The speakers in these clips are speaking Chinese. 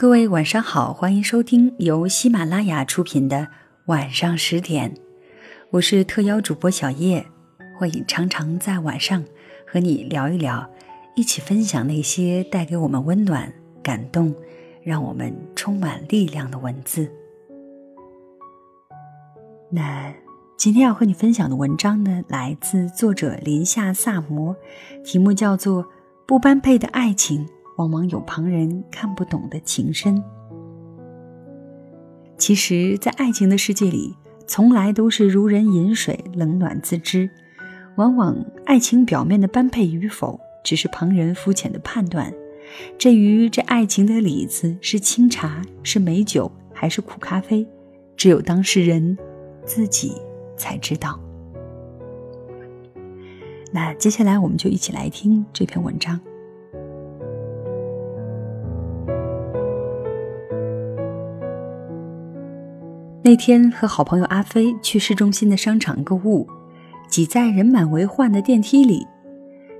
各位晚上好，欢迎收听由喜马拉雅出品的晚上十点，我是特邀主播小叶，欢迎常常在晚上和你聊一聊，一起分享那些带给我们温暖、感动，让我们充满力量的文字。那今天要和你分享的文章呢，来自作者林夏萨摩，题目叫做《不般配的爱情》。往往有旁人看不懂的情深。其实，在爱情的世界里，从来都是如人饮水，冷暖自知。往往爱情表面的般配与否，只是旁人肤浅的判断。至于这爱情的里子是清茶，是美酒，还是苦咖啡，只有当事人自己才知道。那接下来，我们就一起来听这篇文章。那天和好朋友阿飞去市中心的商场购物，挤在人满为患的电梯里。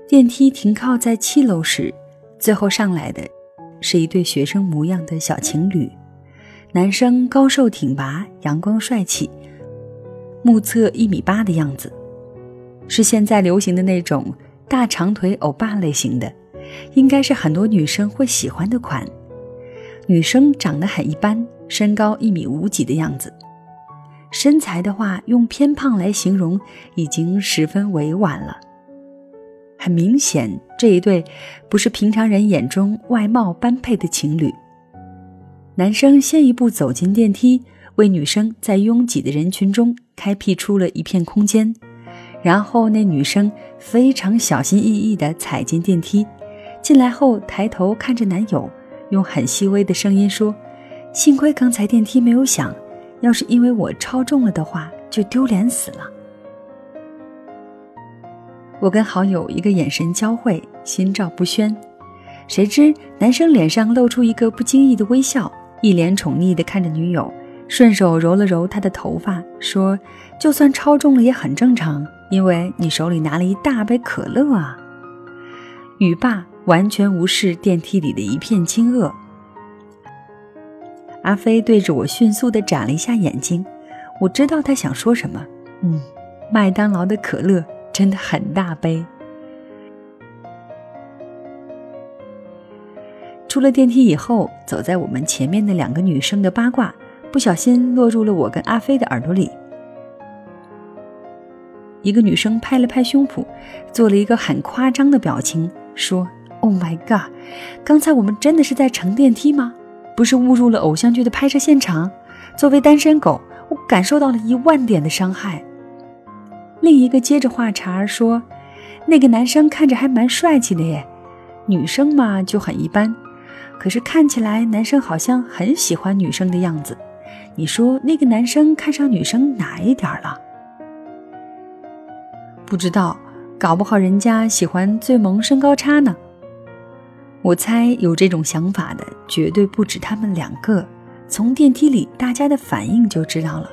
电梯停靠在七楼时，最后上来的是一对学生模样的小情侣。男生高瘦挺拔，阳光帅气，目测一米八的样子，是现在流行的那种大长腿欧巴类型的，应该是很多女生会喜欢的款。女生长得很一般，身高一米五几的样子。身材的话，用偏胖来形容已经十分委婉了。很明显，这一对不是平常人眼中外貌般配的情侣。男生先一步走进电梯，为女生在拥挤的人群中开辟出了一片空间。然后，那女生非常小心翼翼地踩进电梯，进来后抬头看着男友，用很细微的声音说：“幸亏刚才电梯没有响。”要是因为我超重了的话，就丢脸死了。我跟好友一个眼神交汇，心照不宣。谁知男生脸上露出一个不经意的微笑，一脸宠溺地看着女友，顺手揉了揉她的头发，说：“就算超重了也很正常，因为你手里拿了一大杯可乐啊。”语罢，完全无视电梯里的一片惊愕。阿飞对着我迅速地眨了一下眼睛，我知道他想说什么。嗯，麦当劳的可乐真的很大杯。出了电梯以后，走在我们前面的两个女生的八卦，不小心落入了我跟阿飞的耳朵里。一个女生拍了拍胸脯，做了一个很夸张的表情，说：“Oh my god，刚才我们真的是在乘电梯吗？”不是误入了偶像剧的拍摄现场。作为单身狗，我感受到了一万点的伤害。另一个接着话茬儿说：“那个男生看着还蛮帅气的耶，女生嘛就很一般。可是看起来男生好像很喜欢女生的样子。你说那个男生看上女生哪一点了？不知道，搞不好人家喜欢最萌身高差呢。”我猜有这种想法的绝对不止他们两个，从电梯里大家的反应就知道了。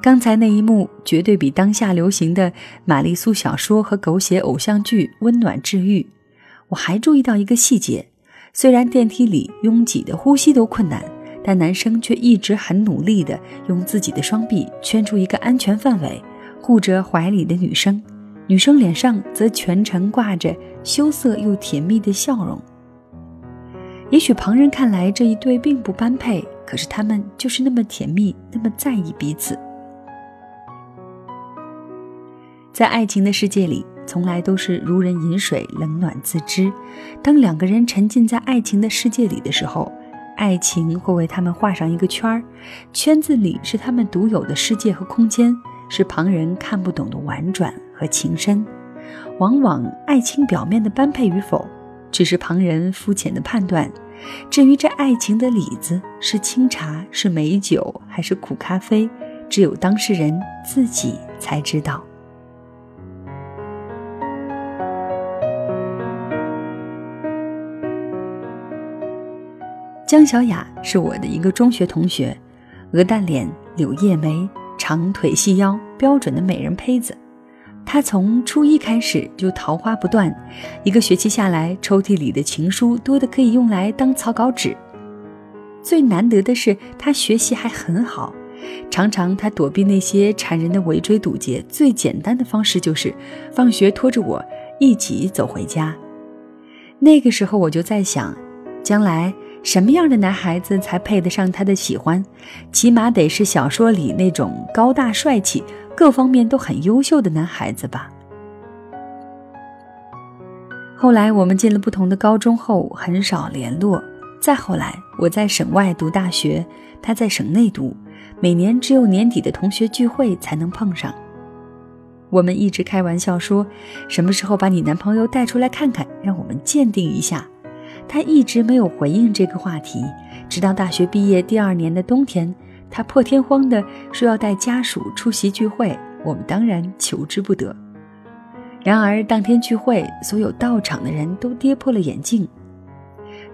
刚才那一幕绝对比当下流行的玛丽苏小说和狗血偶像剧温暖治愈。我还注意到一个细节：虽然电梯里拥挤的呼吸都困难，但男生却一直很努力地用自己的双臂圈出一个安全范围，护着怀里的女生。女生脸上则全程挂着羞涩又甜蜜的笑容。也许旁人看来这一对并不般配，可是他们就是那么甜蜜，那么在意彼此。在爱情的世界里，从来都是如人饮水，冷暖自知。当两个人沉浸在爱情的世界里的时候，爱情会为他们画上一个圈儿，圈子里是他们独有的世界和空间，是旁人看不懂的婉转和情深。往往爱情表面的般配与否，只是旁人肤浅的判断。至于这爱情的里子是清茶、是美酒还是苦咖啡，只有当事人自己才知道。江小雅是我的一个中学同学，鹅蛋脸、柳叶眉、长腿细腰，标准的美人胚子。他从初一开始就桃花不断，一个学期下来，抽屉里的情书多的可以用来当草稿纸。最难得的是，他学习还很好，常常他躲避那些缠人的围追堵截，最简单的方式就是放学拖着我一起走回家。那个时候我就在想，将来。什么样的男孩子才配得上他的喜欢？起码得是小说里那种高大帅气、各方面都很优秀的男孩子吧。后来我们进了不同的高中后，很少联络。再后来，我在省外读大学，他在省内读，每年只有年底的同学聚会才能碰上。我们一直开玩笑说，什么时候把你男朋友带出来看看，让我们鉴定一下。他一直没有回应这个话题，直到大学毕业第二年的冬天，他破天荒地说要带家属出席聚会，我们当然求之不得。然而当天聚会，所有到场的人都跌破了眼镜。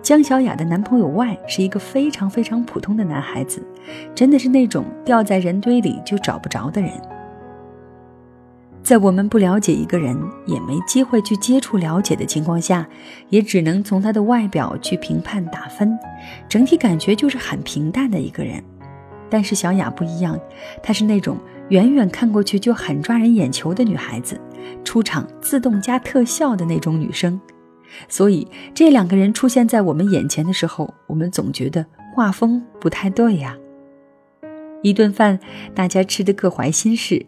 江小雅的男朋友外是一个非常非常普通的男孩子，真的是那种掉在人堆里就找不着的人。在我们不了解一个人，也没机会去接触了解的情况下，也只能从他的外表去评判打分，整体感觉就是很平淡的一个人。但是小雅不一样，她是那种远远看过去就很抓人眼球的女孩子，出场自动加特效的那种女生。所以这两个人出现在我们眼前的时候，我们总觉得画风不太对呀。一顿饭，大家吃的各怀心事。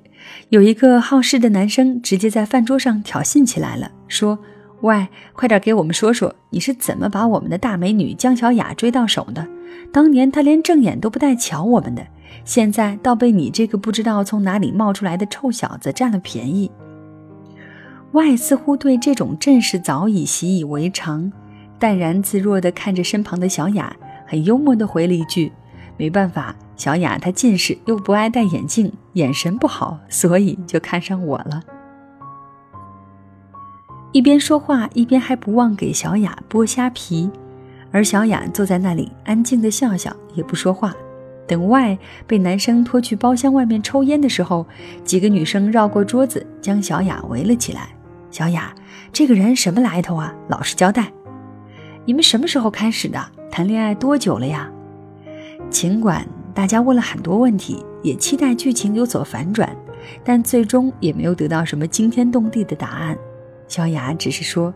有一个好事的男生直接在饭桌上挑衅起来了，说：“喂，快点给我们说说，你是怎么把我们的大美女江小雅追到手的？当年他连正眼都不带瞧我们的，现在倒被你这个不知道从哪里冒出来的臭小子占了便宜。”外似乎对这种阵势早已习以为常，淡然自若地看着身旁的小雅，很幽默地回了一句：“没办法。”小雅她近视又不爱戴眼镜，眼神不好，所以就看上我了。一边说话一边还不忘给小雅剥虾皮，而小雅坐在那里安静的笑笑，也不说话。等 Y 被男生拖去包厢外面抽烟的时候，几个女生绕过桌子将小雅围了起来。小雅，这个人什么来头啊？老实交代。你们什么时候开始的？谈恋爱多久了呀？尽管。大家问了很多问题，也期待剧情有所反转，但最终也没有得到什么惊天动地的答案。小雅只是说：“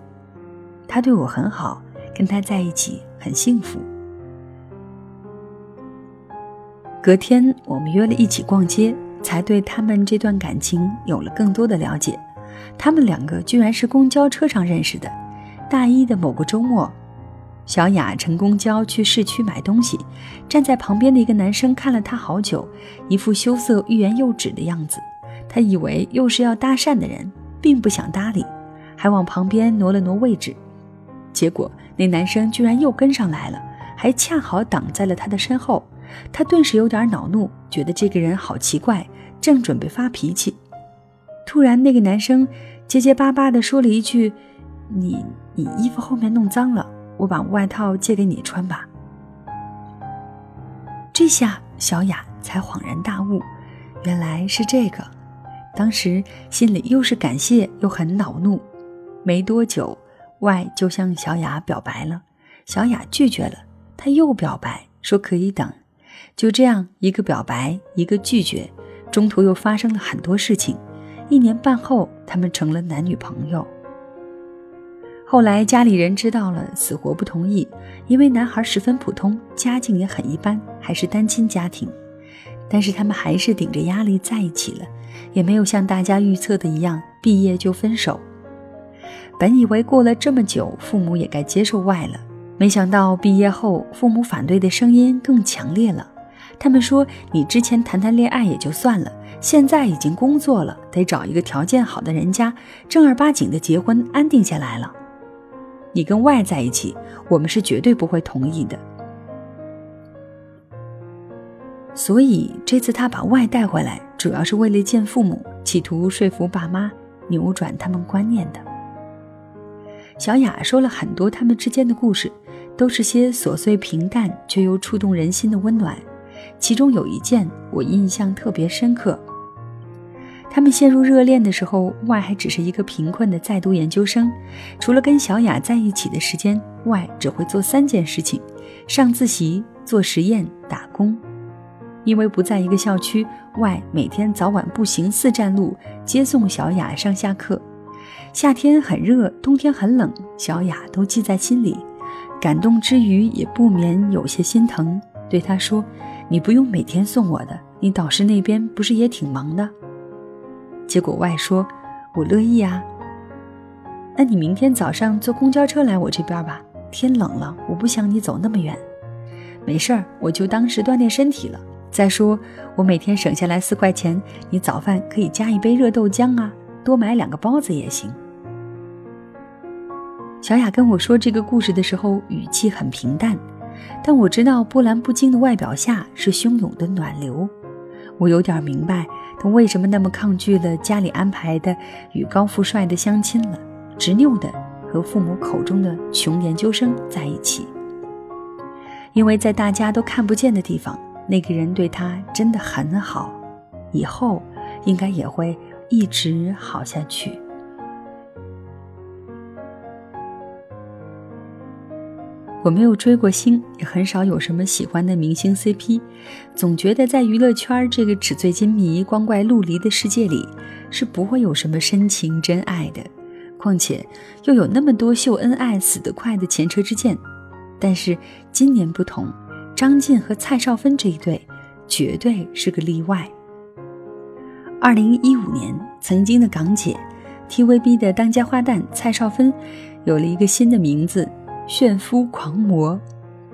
他对我很好，跟他在一起很幸福。”隔天我们约了一起逛街，才对他们这段感情有了更多的了解。他们两个居然是公交车上认识的，大一的某个周末。小雅乘公交去市区买东西，站在旁边的一个男生看了她好久，一副羞涩、欲言又止的样子。他以为又是要搭讪的人，并不想搭理，还往旁边挪了挪位置。结果那男生居然又跟上来了，还恰好挡在了他的身后。他顿时有点恼怒，觉得这个人好奇怪，正准备发脾气，突然那个男生结结巴巴地说了一句：“你你衣服后面弄脏了。”我把外套借给你穿吧。这下小雅才恍然大悟，原来是这个。当时心里又是感谢又很恼怒。没多久，外就向小雅表白了，小雅拒绝了，他又表白说可以等。就这样，一个表白，一个拒绝，中途又发生了很多事情。一年半后，他们成了男女朋友。后来家里人知道了，死活不同意，因为男孩十分普通，家境也很一般，还是单亲家庭。但是他们还是顶着压力在一起了，也没有像大家预测的一样毕业就分手。本以为过了这么久，父母也该接受外了，没想到毕业后，父母反对的声音更强烈了。他们说：“你之前谈谈恋爱也就算了，现在已经工作了，得找一个条件好的人家，正儿八经的结婚，安定下来了。你跟外在一起，我们是绝对不会同意的。”所以这次他把外带回来，主要是为了见父母，企图说服爸妈，扭转他们观念的。小雅说了很多他们之间的故事，都是些琐碎平淡却又触动人心的温暖。其中有一件我印象特别深刻。他们陷入热恋的时候，外还只是一个贫困的在读研究生，除了跟小雅在一起的时间，外只会做三件事情：上自习、做实验、打工。因为不在一个校区，外每天早晚步行四站路接送小雅上下课。夏天很热，冬天很冷，小雅都记在心里，感动之余也不免有些心疼，对他说：“你不用每天送我的，你导师那边不是也挺忙的？”结果外说：“我乐意啊，那你明天早上坐公交车来我这边吧，天冷了，我不想你走那么远。没事儿，我就当是锻炼身体了。再说我每天省下来四块钱，你早饭可以加一杯热豆浆啊。”多买两个包子也行。小雅跟我说这个故事的时候，语气很平淡，但我知道波澜不惊的外表下是汹涌的暖流。我有点明白她为什么那么抗拒了家里安排的与高富帅的相亲了，执拗的和父母口中的穷研究生在一起。因为在大家都看不见的地方，那个人对她真的很好，以后应该也会。一直好下去。我没有追过星，也很少有什么喜欢的明星 CP，总觉得在娱乐圈这个纸醉金迷、光怪陆离的世界里，是不会有什么深情真爱的。况且又有那么多秀恩爱死得快的前车之鉴。但是今年不同，张晋和蔡少芬这一对绝对是个例外。二零一五年，曾经的港姐，TVB 的当家花旦蔡少芬，有了一个新的名字——炫夫狂魔。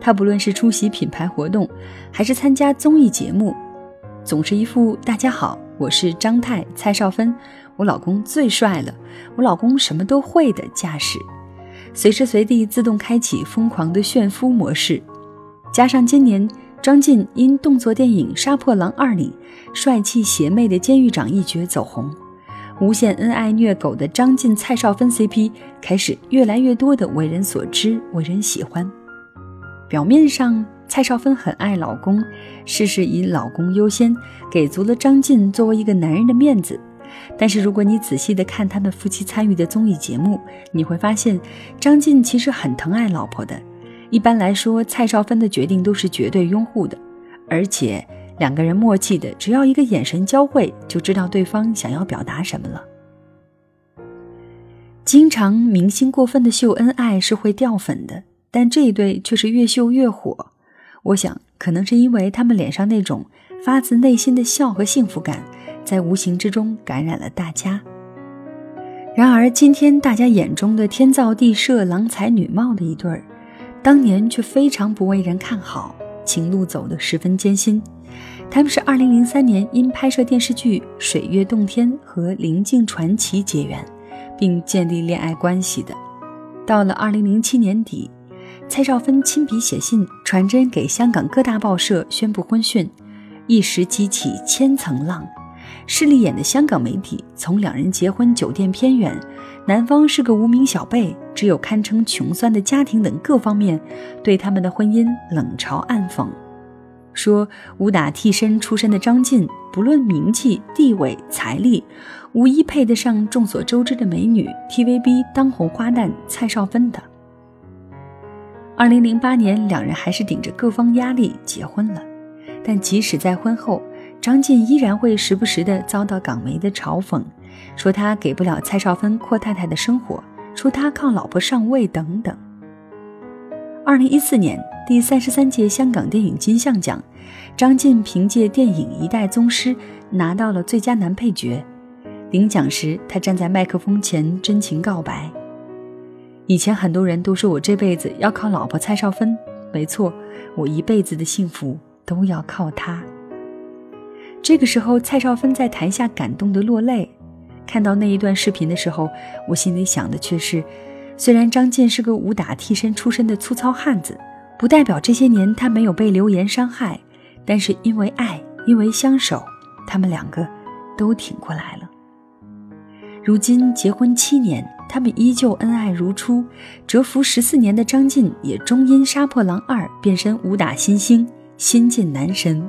她不论是出席品牌活动，还是参加综艺节目，总是一副“大家好，我是张太蔡少芬，我老公最帅了，我老公什么都会”的架势，随时随地自动开启疯狂的炫夫模式。加上今年。张晋因动作电影《杀破狼二》里帅气邪魅的监狱长一角走红，无限恩爱虐狗的张晋蔡少芬 CP 开始越来越多的为人所知、为人喜欢。表面上蔡少芬很爱老公，事事以老公优先，给足了张晋作为一个男人的面子。但是如果你仔细的看他们夫妻参与的综艺节目，你会发现张晋其实很疼爱老婆的。一般来说，蔡少芬的决定都是绝对拥护的，而且两个人默契的，只要一个眼神交汇，就知道对方想要表达什么了。经常明星过分的秀恩爱是会掉粉的，但这一对却是越秀越火。我想，可能是因为他们脸上那种发自内心的笑和幸福感，在无形之中感染了大家。然而，今天大家眼中的天造地设、郎才女貌的一对儿。当年却非常不为人看好，情路走得十分艰辛。他们是2003年因拍摄电视剧《水月洞天》和灵境传奇结缘，并建立恋爱关系的。到了2007年底，蔡少芬亲笔写信传真给香港各大报社宣布婚讯，一时激起千层浪。势利眼的香港媒体从两人结婚酒店偏远。男方是个无名小辈，只有堪称穷酸的家庭等各方面，对他们的婚姻冷嘲暗讽，说武打替身出身的张晋，不论名气、地位、财力，无一配得上众所周知的美女 TVB 当红花旦蔡少芬的。二零零八年，两人还是顶着各方压力结婚了，但即使在婚后，张晋依然会时不时的遭到港媒的嘲讽。说他给不了蔡少芬阔太太的生活，说他靠老婆上位等等。二零一四年第三十三届香港电影金像奖，张晋凭借电影《一代宗师》拿到了最佳男配角。领奖时，他站在麦克风前真情告白：“以前很多人都说我这辈子要靠老婆蔡少芬，没错，我一辈子的幸福都要靠她。这个时候，蔡少芬在台下感动的落泪。看到那一段视频的时候，我心里想的却是：虽然张晋是个武打替身出身的粗糙汉子，不代表这些年他没有被流言伤害，但是因为爱，因为相守，他们两个都挺过来了。如今结婚七年，他们依旧恩爱如初。蛰伏十四年的张晋也终因《杀破狼二》变身武打新星，新晋男神。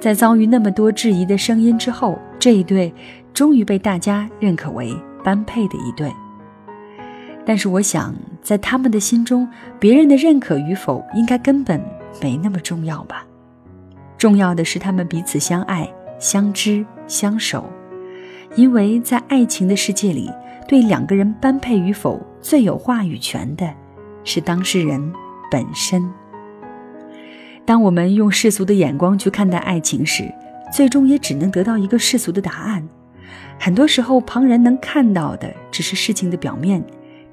在遭遇那么多质疑的声音之后，这一对终于被大家认可为般配的一对。但是，我想在他们的心中，别人的认可与否应该根本没那么重要吧？重要的是他们彼此相爱、相知、相守。因为在爱情的世界里，对两个人般配与否最有话语权的，是当事人本身。当我们用世俗的眼光去看待爱情时，最终也只能得到一个世俗的答案。很多时候，旁人能看到的只是事情的表面，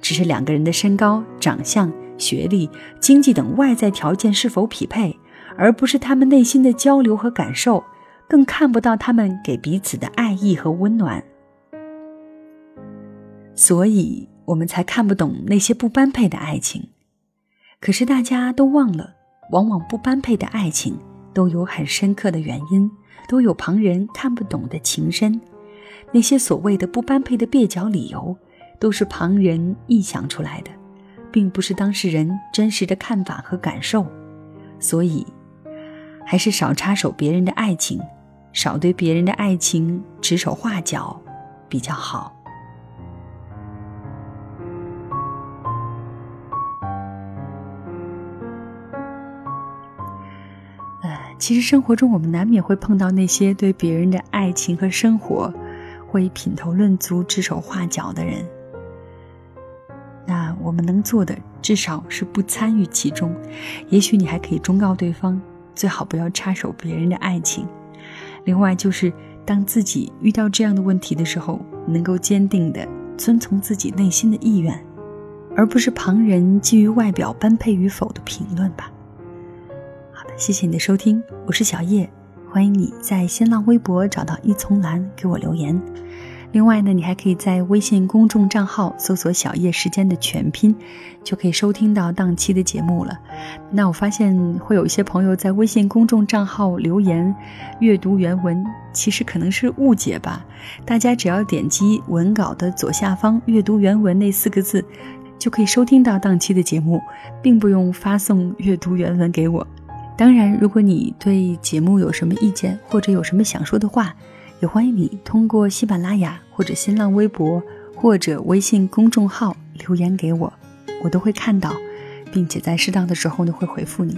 只是两个人的身高、长相、学历、经济等外在条件是否匹配，而不是他们内心的交流和感受。更看不到他们给彼此的爱意和温暖，所以我们才看不懂那些不般配的爱情。可是大家都忘了，往往不般配的爱情都有很深刻的原因，都有旁人看不懂的情深。那些所谓的不般配的蹩脚理由，都是旁人臆想出来的，并不是当事人真实的看法和感受。所以，还是少插手别人的爱情。少对别人的爱情指手画脚，比较好。呃，其实生活中我们难免会碰到那些对别人的爱情和生活会品头论足、指手画脚的人。那我们能做的，至少是不参与其中。也许你还可以忠告对方，最好不要插手别人的爱情。另外，就是当自己遇到这样的问题的时候，能够坚定的遵从自己内心的意愿，而不是旁人基于外表般配与否的评论吧。好的，谢谢你的收听，我是小叶，欢迎你在新浪微博找到一丛蓝给我留言。另外呢，你还可以在微信公众账号搜索“小叶时间”的全拼，就可以收听到当期的节目了。那我发现会有一些朋友在微信公众账号留言阅读原文，其实可能是误解吧。大家只要点击文稿的左下方“阅读原文”那四个字，就可以收听到当期的节目，并不用发送阅读原文给我。当然，如果你对节目有什么意见，或者有什么想说的话，也欢迎你通过喜马拉雅或者新浪微博或者微信公众号留言给我，我都会看到，并且在适当的时候呢会回复你。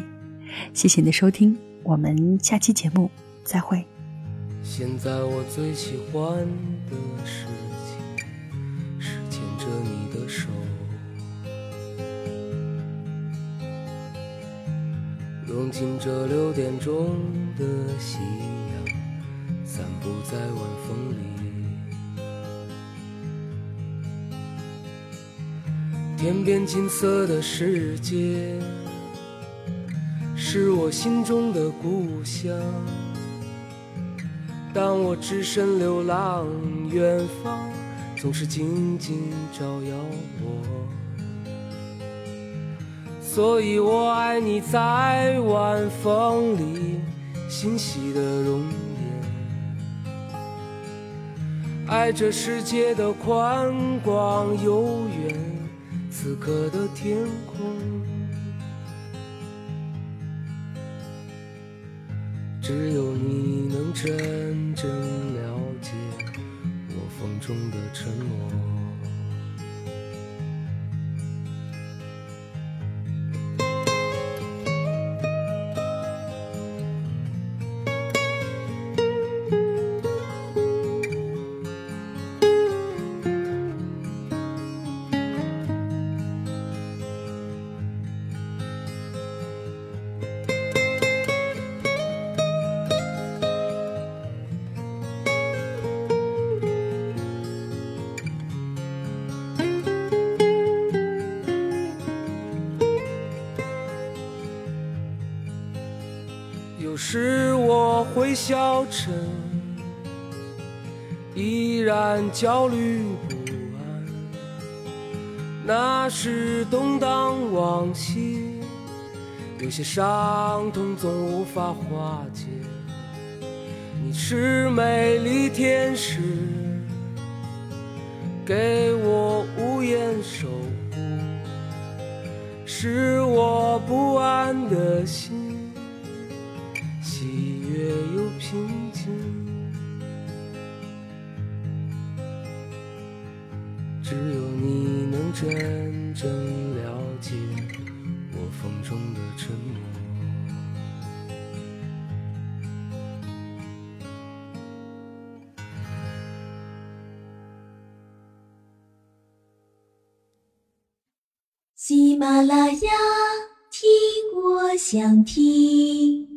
谢谢你的收听，我们下期节目再会。现在我最喜欢的事融进这六点钟的夕阳。散步在晚风里，天边金色的世界是我心中的故乡。当我只身流浪，远方总是静静照耀我，所以我爱你在晚风里欣喜的容颜。爱这世界的宽广悠远，此刻的天空，只有你能真正了解我风中的沉默。我会消沉，依然焦虑不安。那是动荡往昔，有些伤痛总无法化解。你是美丽天使，给我无言守护，是我不安的心，啦啦呀，听我想听。